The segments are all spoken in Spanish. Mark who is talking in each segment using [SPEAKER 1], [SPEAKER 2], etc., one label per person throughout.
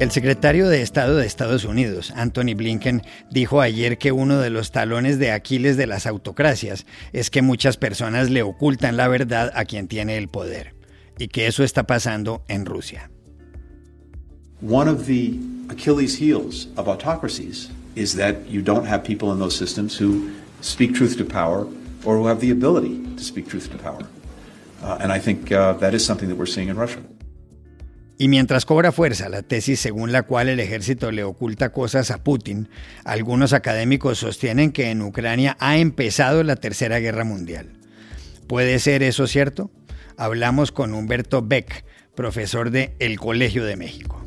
[SPEAKER 1] El secretario de Estado de Estados Unidos, Anthony Blinken, dijo ayer que uno de los talones de Aquiles de las autocracias es que muchas personas le ocultan la verdad a quien tiene el poder, y que eso está pasando en Rusia.
[SPEAKER 2] One of the Achilles heels of autocracies is that you don't have people in those systems who speak truth to power or who have the ability to speak truth to power. Uh, and I think uh, that is something that we're seeing in Russia.
[SPEAKER 1] Y mientras cobra fuerza la tesis según la cual el ejército le oculta cosas a Putin, algunos académicos sostienen que en Ucrania ha empezado la Tercera Guerra Mundial. ¿Puede ser eso cierto? Hablamos con Humberto Beck, profesor de El Colegio de México.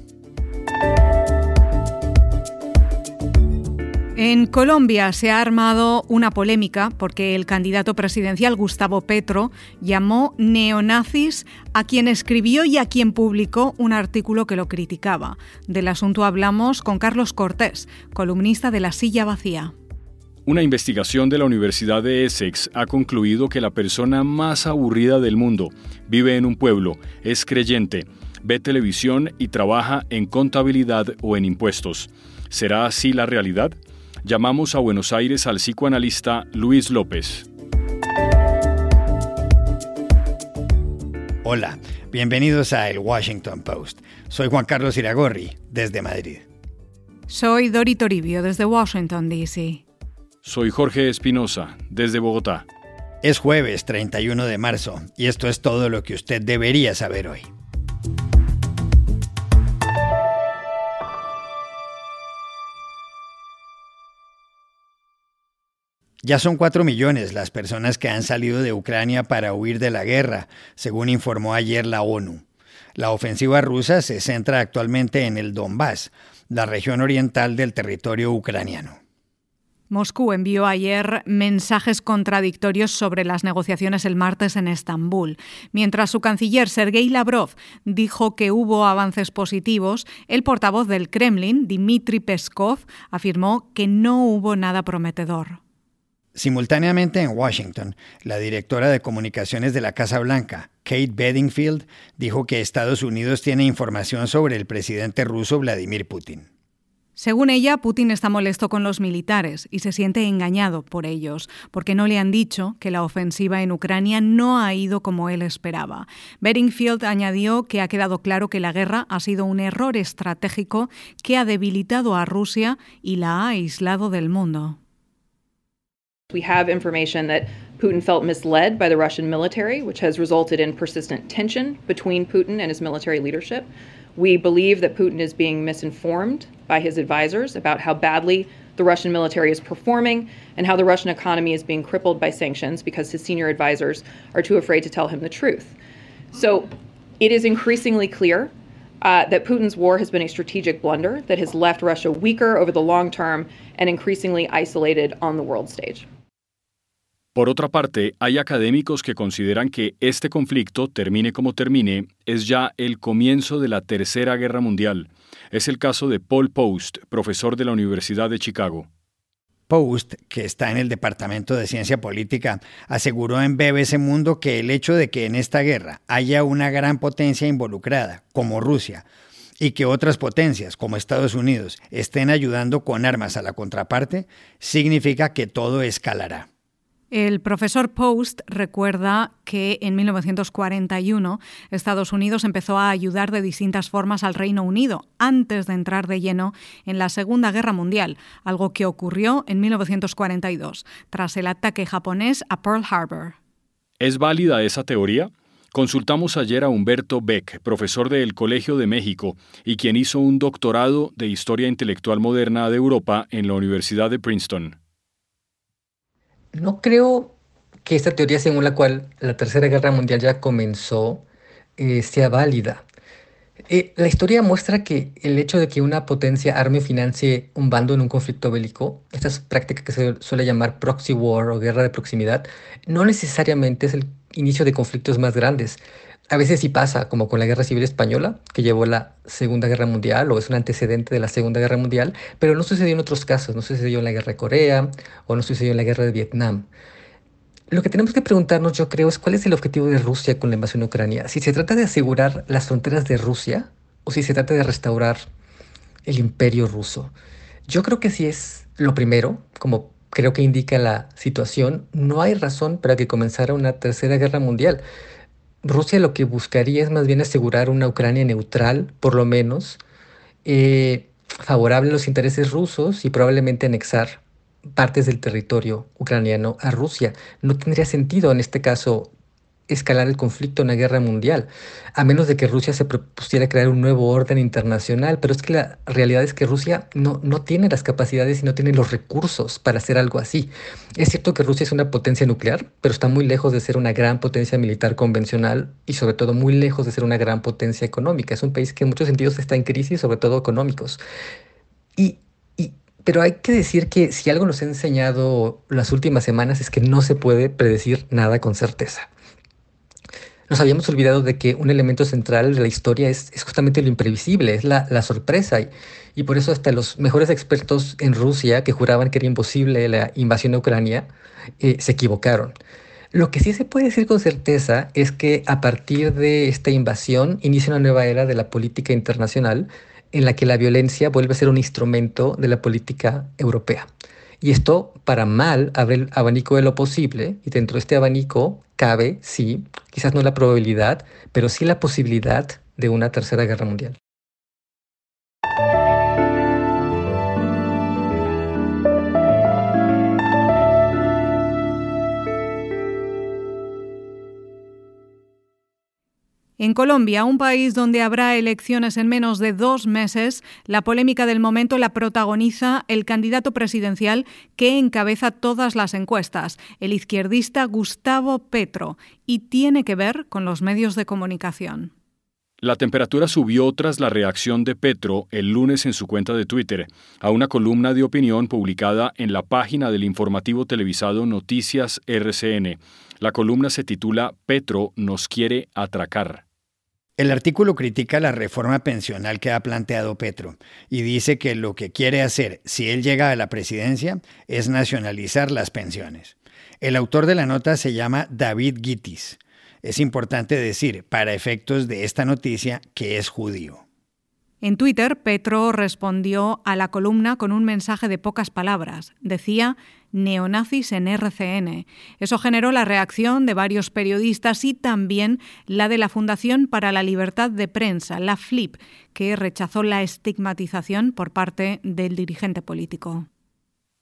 [SPEAKER 3] En Colombia se ha armado una polémica porque el candidato presidencial Gustavo Petro llamó neonazis a quien escribió y a quien publicó un artículo que lo criticaba. Del asunto hablamos con Carlos Cortés, columnista de La Silla Vacía.
[SPEAKER 4] Una investigación de la Universidad de Essex ha concluido que la persona más aburrida del mundo vive en un pueblo, es creyente, ve televisión y trabaja en contabilidad o en impuestos. ¿Será así la realidad? Llamamos a Buenos Aires al psicoanalista Luis López.
[SPEAKER 1] Hola, bienvenidos a El Washington Post. Soy Juan Carlos Iragorri, desde Madrid.
[SPEAKER 3] Soy Dori Toribio, desde Washington, D.C.
[SPEAKER 4] Soy Jorge Espinosa, desde Bogotá.
[SPEAKER 1] Es jueves 31 de marzo y esto es todo lo que usted debería saber hoy. Ya son cuatro millones las personas que han salido de Ucrania para huir de la guerra, según informó ayer la ONU. La ofensiva rusa se centra actualmente en el Donbass, la región oriental del territorio ucraniano.
[SPEAKER 3] Moscú envió ayer mensajes contradictorios sobre las negociaciones el martes en Estambul. Mientras su canciller Sergei Lavrov dijo que hubo avances positivos, el portavoz del Kremlin, Dmitry Peskov, afirmó que no hubo nada prometedor.
[SPEAKER 1] Simultáneamente en Washington, la directora de comunicaciones de la Casa Blanca, Kate Bedingfield, dijo que Estados Unidos tiene información sobre el presidente ruso Vladimir Putin.
[SPEAKER 3] Según ella, Putin está molesto con los militares y se siente engañado por ellos, porque no le han dicho que la ofensiva en Ucrania no ha ido como él esperaba. Bedingfield añadió que ha quedado claro que la guerra ha sido un error estratégico que ha debilitado a Rusia y la ha aislado del mundo.
[SPEAKER 5] We have information that Putin felt misled by the Russian military, which has resulted in persistent tension between Putin and his military leadership. We believe that Putin is being misinformed by his advisors about how badly the Russian military is performing and how the Russian economy is being crippled by sanctions because his senior advisors are too afraid to tell him the truth. So it is increasingly clear uh, that Putin's war has been a strategic blunder that has left Russia weaker over the long term and increasingly isolated on the world stage.
[SPEAKER 4] Por otra parte, hay académicos que consideran que este conflicto, termine como termine, es ya el comienzo de la Tercera Guerra Mundial. Es el caso de Paul Post, profesor de la Universidad de Chicago.
[SPEAKER 1] Post, que está en el Departamento de Ciencia Política, aseguró en BBC Mundo que el hecho de que en esta guerra haya una gran potencia involucrada, como Rusia, y que otras potencias, como Estados Unidos, estén ayudando con armas a la contraparte, significa que todo escalará.
[SPEAKER 3] El profesor Post recuerda que en 1941 Estados Unidos empezó a ayudar de distintas formas al Reino Unido antes de entrar de lleno en la Segunda Guerra Mundial, algo que ocurrió en 1942, tras el ataque japonés a Pearl Harbor.
[SPEAKER 4] ¿Es válida esa teoría? Consultamos ayer a Humberto Beck, profesor del Colegio de México y quien hizo un doctorado de Historia Intelectual Moderna de Europa en la Universidad de Princeton.
[SPEAKER 6] No creo que esta teoría según la cual la Tercera Guerra Mundial ya comenzó eh, sea válida. Eh, la historia muestra que el hecho de que una potencia arme y financie un bando en un conflicto bélico, esta es práctica que se suele llamar proxy war o guerra de proximidad, no necesariamente es el inicio de conflictos más grandes. A veces sí pasa, como con la Guerra Civil Española, que llevó la Segunda Guerra Mundial o es un antecedente de la Segunda Guerra Mundial, pero no sucedió en otros casos, no sucedió en la Guerra de Corea o no sucedió en la Guerra de Vietnam. Lo que tenemos que preguntarnos, yo creo, es cuál es el objetivo de Rusia con la invasión a Ucrania. Si se trata de asegurar las fronteras de Rusia o si se trata de restaurar el imperio ruso. Yo creo que si es lo primero, como creo que indica la situación, no hay razón para que comenzara una tercera guerra mundial. Rusia lo que buscaría es más bien asegurar una Ucrania neutral, por lo menos, eh, favorable a los intereses rusos y probablemente anexar partes del territorio ucraniano a Rusia. No tendría sentido en este caso escalar el conflicto en una guerra mundial, a menos de que Rusia se propusiera crear un nuevo orden internacional, pero es que la realidad es que Rusia no, no tiene las capacidades y no tiene los recursos para hacer algo así. Es cierto que Rusia es una potencia nuclear, pero está muy lejos de ser una gran potencia militar convencional y sobre todo muy lejos de ser una gran potencia económica. Es un país que en muchos sentidos está en crisis, sobre todo económicos. Y pero hay que decir que si algo nos ha enseñado las últimas semanas es que no se puede predecir nada con certeza. Nos habíamos olvidado de que un elemento central de la historia es, justamente lo imprevisible, es la, sorpresa. Y, por eso hasta los mejores expertos en Rusia que juraban que era imposible la invasión de Ucrania, eh, se equivocaron. Lo que sí se puede decir con certeza es que a partir de esta invasión inicia una nueva era de la política internacional en la que la violencia vuelve a ser un instrumento de la política europea. Y esto, para mal, abre el abanico de lo posible, y dentro de este abanico cabe, sí, quizás no la probabilidad, pero sí la posibilidad de una tercera guerra mundial.
[SPEAKER 3] En Colombia, un país donde habrá elecciones en menos de dos meses, la polémica del momento la protagoniza el candidato presidencial que encabeza todas las encuestas, el izquierdista Gustavo Petro, y tiene que ver con los medios de comunicación.
[SPEAKER 4] La temperatura subió tras la reacción de Petro el lunes en su cuenta de Twitter a una columna de opinión publicada en la página del informativo televisado Noticias RCN. La columna se titula Petro nos quiere atracar.
[SPEAKER 1] El artículo critica la reforma pensional que ha planteado Petro y dice que lo que quiere hacer si él llega a la presidencia es nacionalizar las pensiones. El autor de la nota se llama David Gitis. Es importante decir, para efectos de esta noticia, que es judío.
[SPEAKER 3] En Twitter, Petro respondió a la columna con un mensaje de pocas palabras. Decía neonazis en RCN. Eso generó la reacción de varios periodistas y también la de la Fundación para la Libertad de Prensa, la FLIP, que rechazó la estigmatización por parte del dirigente político.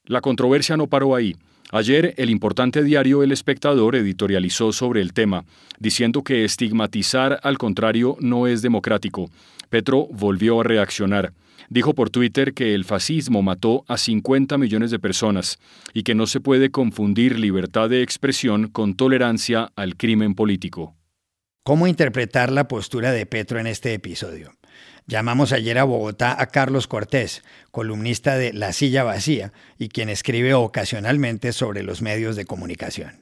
[SPEAKER 4] La controversia no paró ahí. Ayer el importante diario El Espectador editorializó sobre el tema, diciendo que estigmatizar al contrario no es democrático. Petro volvió a reaccionar. Dijo por Twitter que el fascismo mató a 50 millones de personas y que no se puede confundir libertad de expresión con tolerancia al crimen político.
[SPEAKER 1] ¿Cómo interpretar la postura de Petro en este episodio? Llamamos ayer a Bogotá a Carlos Cortés, columnista de La Silla Vacía y quien escribe ocasionalmente sobre los medios de comunicación.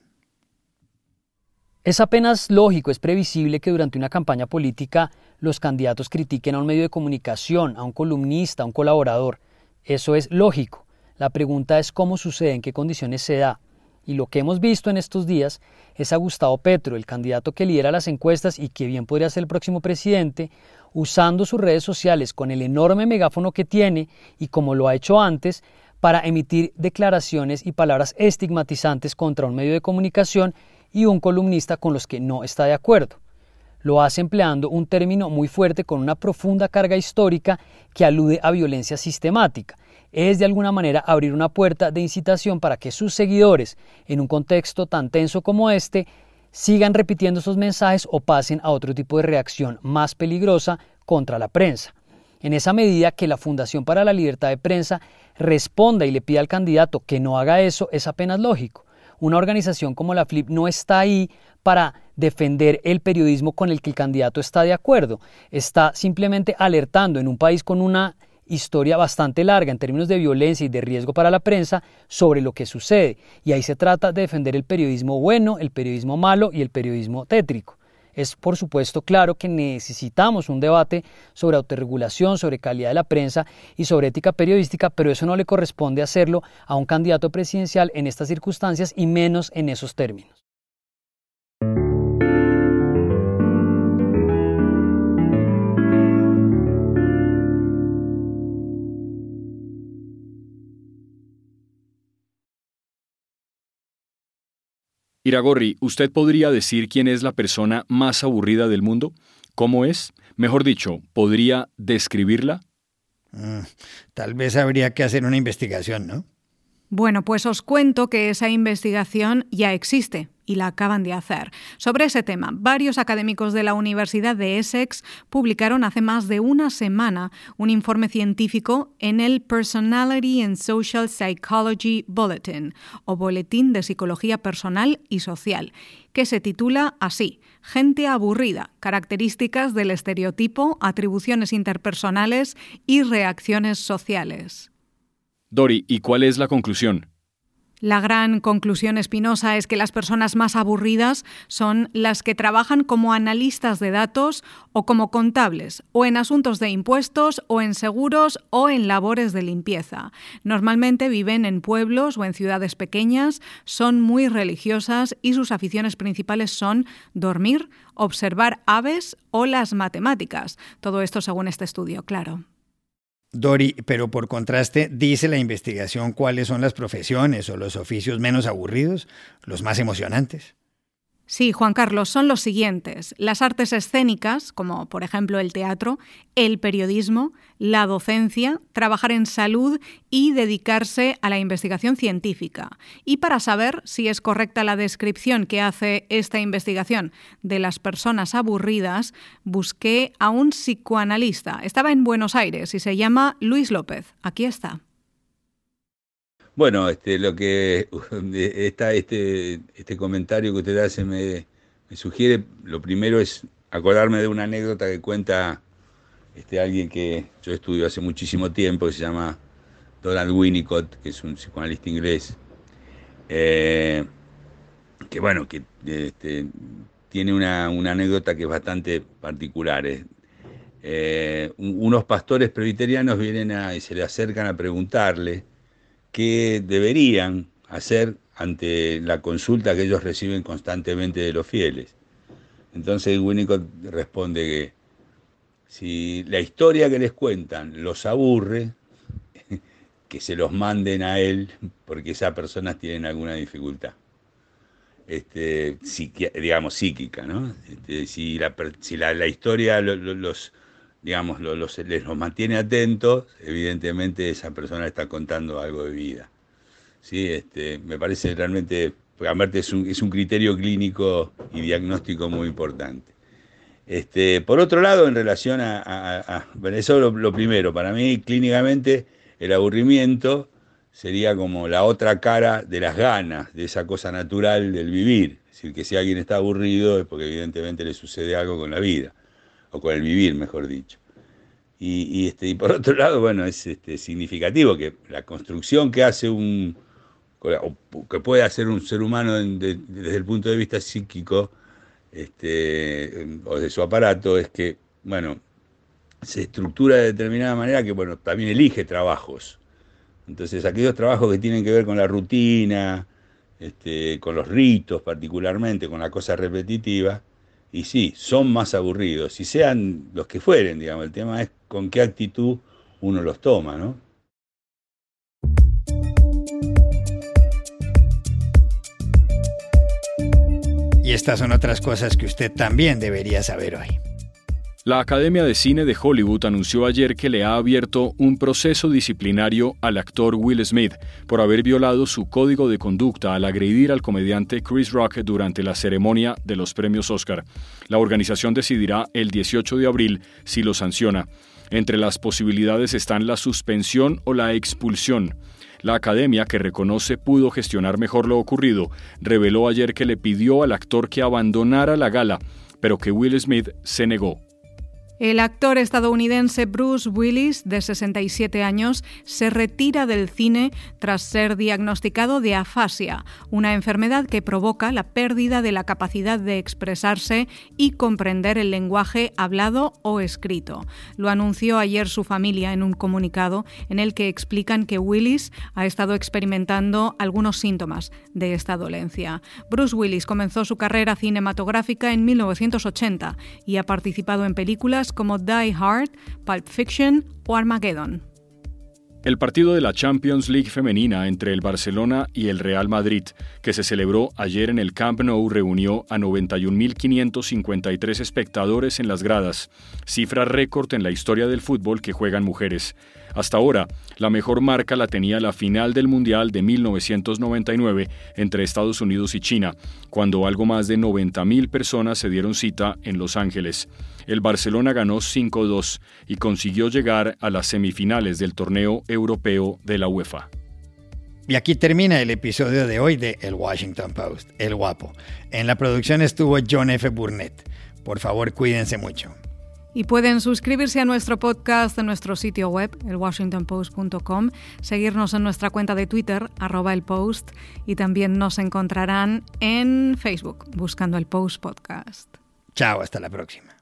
[SPEAKER 7] Es apenas lógico, es previsible que durante una campaña política los candidatos critiquen a un medio de comunicación, a un columnista, a un colaborador. Eso es lógico. La pregunta es cómo sucede, en qué condiciones se da. Y lo que hemos visto en estos días es a Gustavo Petro, el candidato que lidera las encuestas y que bien podría ser el próximo presidente, usando sus redes sociales con el enorme megáfono que tiene y como lo ha hecho antes, para emitir declaraciones y palabras estigmatizantes contra un medio de comunicación y un columnista con los que no está de acuerdo. Lo hace empleando un término muy fuerte con una profunda carga histórica que alude a violencia sistemática. Es de alguna manera abrir una puerta de incitación para que sus seguidores, en un contexto tan tenso como este, sigan repitiendo esos mensajes o pasen a otro tipo de reacción más peligrosa contra la prensa. En esa medida que la Fundación para la Libertad de Prensa responda y le pida al candidato que no haga eso, es apenas lógico. Una organización como la FLIP no está ahí para defender el periodismo con el que el candidato está de acuerdo. Está simplemente alertando en un país con una historia bastante larga en términos de violencia y de riesgo para la prensa sobre lo que sucede. Y ahí se trata de defender el periodismo bueno, el periodismo malo y el periodismo tétrico. Es por supuesto claro que necesitamos un debate sobre autorregulación, sobre calidad de la prensa y sobre ética periodística, pero eso no le corresponde hacerlo a un candidato presidencial en estas circunstancias y menos en esos términos.
[SPEAKER 4] Iragorri, ¿usted podría decir quién es la persona más aburrida del mundo? ¿Cómo es? Mejor dicho, ¿podría describirla?
[SPEAKER 1] Mm, tal vez habría que hacer una investigación, ¿no?
[SPEAKER 3] Bueno, pues os cuento que esa investigación ya existe y la acaban de hacer. Sobre ese tema, varios académicos de la Universidad de Essex publicaron hace más de una semana un informe científico en el Personality and Social Psychology Bulletin, o Boletín de Psicología Personal y Social, que se titula así, Gente aburrida, características del estereotipo, atribuciones interpersonales y reacciones sociales.
[SPEAKER 4] Dori, ¿y cuál es la conclusión?
[SPEAKER 3] La gran conclusión espinosa es que las personas más aburridas son las que trabajan como analistas de datos o como contables, o en asuntos de impuestos, o en seguros, o en labores de limpieza. Normalmente viven en pueblos o en ciudades pequeñas, son muy religiosas y sus aficiones principales son dormir, observar aves o las matemáticas. Todo esto según este estudio, claro.
[SPEAKER 1] Dori, pero por contraste, dice la investigación cuáles son las profesiones o los oficios menos aburridos, los más emocionantes.
[SPEAKER 3] Sí, Juan Carlos, son los siguientes. Las artes escénicas, como por ejemplo el teatro, el periodismo, la docencia, trabajar en salud y dedicarse a la investigación científica. Y para saber si es correcta la descripción que hace esta investigación de las personas aburridas, busqué a un psicoanalista. Estaba en Buenos Aires y se llama Luis López. Aquí está.
[SPEAKER 8] Bueno, este, lo que está este, este comentario que usted hace me, sugiere, lo primero es acordarme de una anécdota que cuenta este, alguien que yo estudio hace muchísimo tiempo, que se llama Donald Winnicott, que es un psicoanalista inglés, eh, que bueno, que este, tiene una, anécdota que es bastante particular. Eh, unos pastores presbiterianos vienen y se le acercan a preguntarle qué deberían hacer ante la consulta que ellos reciben constantemente de los fieles. Entonces Winnicott responde que si la historia que les cuentan los aburre, que se los manden a él porque esas personas tienen alguna dificultad. Este, digamos, psíquica, ¿no? Este, si la, historia los, digamos, los, les los mantiene atentos, evidentemente esa persona está contando algo de vida. ¿Sí? Este, me parece realmente, aparte es un, es un criterio clínico y diagnóstico muy importante. Este, por otro lado, en relación a, eso lo, lo, primero, para mí clínicamente el aburrimiento sería como la otra cara de las ganas, de esa cosa natural del vivir. Es decir, que si alguien está aburrido es porque evidentemente le sucede algo con la vida o con el vivir, mejor dicho. Y, este, y por otro lado, bueno, es este, significativo que la construcción que hace un, que puede hacer un ser humano desde el punto de vista psíquico este, o de su aparato es que, bueno, se estructura de determinada manera que, bueno, también elige trabajos. Entonces, aquellos trabajos que tienen que ver con la rutina, este, con los ritos particularmente, con la cosa repetitiva, y sí, son más aburridos, y sean los que fueren, digamos, el tema es con qué actitud uno los toma, ¿no?
[SPEAKER 1] Y estas son otras cosas que usted también debería saber hoy.
[SPEAKER 4] La Academia de Cine de Hollywood anunció ayer que le ha abierto un proceso disciplinario al actor Will Smith por haber violado su código de conducta al agredir al comediante Chris Rock durante la ceremonia de los premios Oscar. La organización decidirá el 18 de abril si lo sanciona. Entre las posibilidades están la suspensión o la expulsión. La academia, que reconoce pudo gestionar mejor lo ocurrido, reveló ayer que le pidió al actor que abandonara la gala, pero que Will Smith se negó.
[SPEAKER 3] El actor estadounidense Bruce Willis, de 67 años, se retira del cine tras ser diagnosticado de afasia, una enfermedad que provoca la pérdida de la capacidad de expresarse y comprender el lenguaje hablado o escrito. Lo anunció ayer su familia en un comunicado en el que explican que Willis ha estado experimentando algunos síntomas de esta dolencia. Bruce Willis comenzó su carrera cinematográfica en 1980 y ha participado en películas como Die Hard, Pulp Fiction o Armageddon.
[SPEAKER 4] El partido de la Champions League femenina entre el Barcelona y el Real Madrid, que se celebró ayer en el Camp Nou, reunió a 91.553 espectadores en las gradas, cifra récord en la historia del fútbol que juegan mujeres. Hasta ahora, la mejor marca la tenía la final del Mundial de 1999 entre Estados Unidos y China, cuando algo más de 90.000 personas se dieron cita en Los Ángeles. El Barcelona ganó 5-2 y consiguió llegar a las semifinales del torneo europeo de la UEFA.
[SPEAKER 1] Y aquí termina el episodio de hoy de El Washington Post, El Guapo. En la producción estuvo John F. Burnett. Por favor, cuídense mucho.
[SPEAKER 3] Y pueden suscribirse a nuestro podcast en nuestro sitio web, elwashingtonpost.com, seguirnos en nuestra cuenta de Twitter, arroba el post, y también nos encontrarán en Facebook, buscando el Post Podcast.
[SPEAKER 1] Chao, hasta la próxima.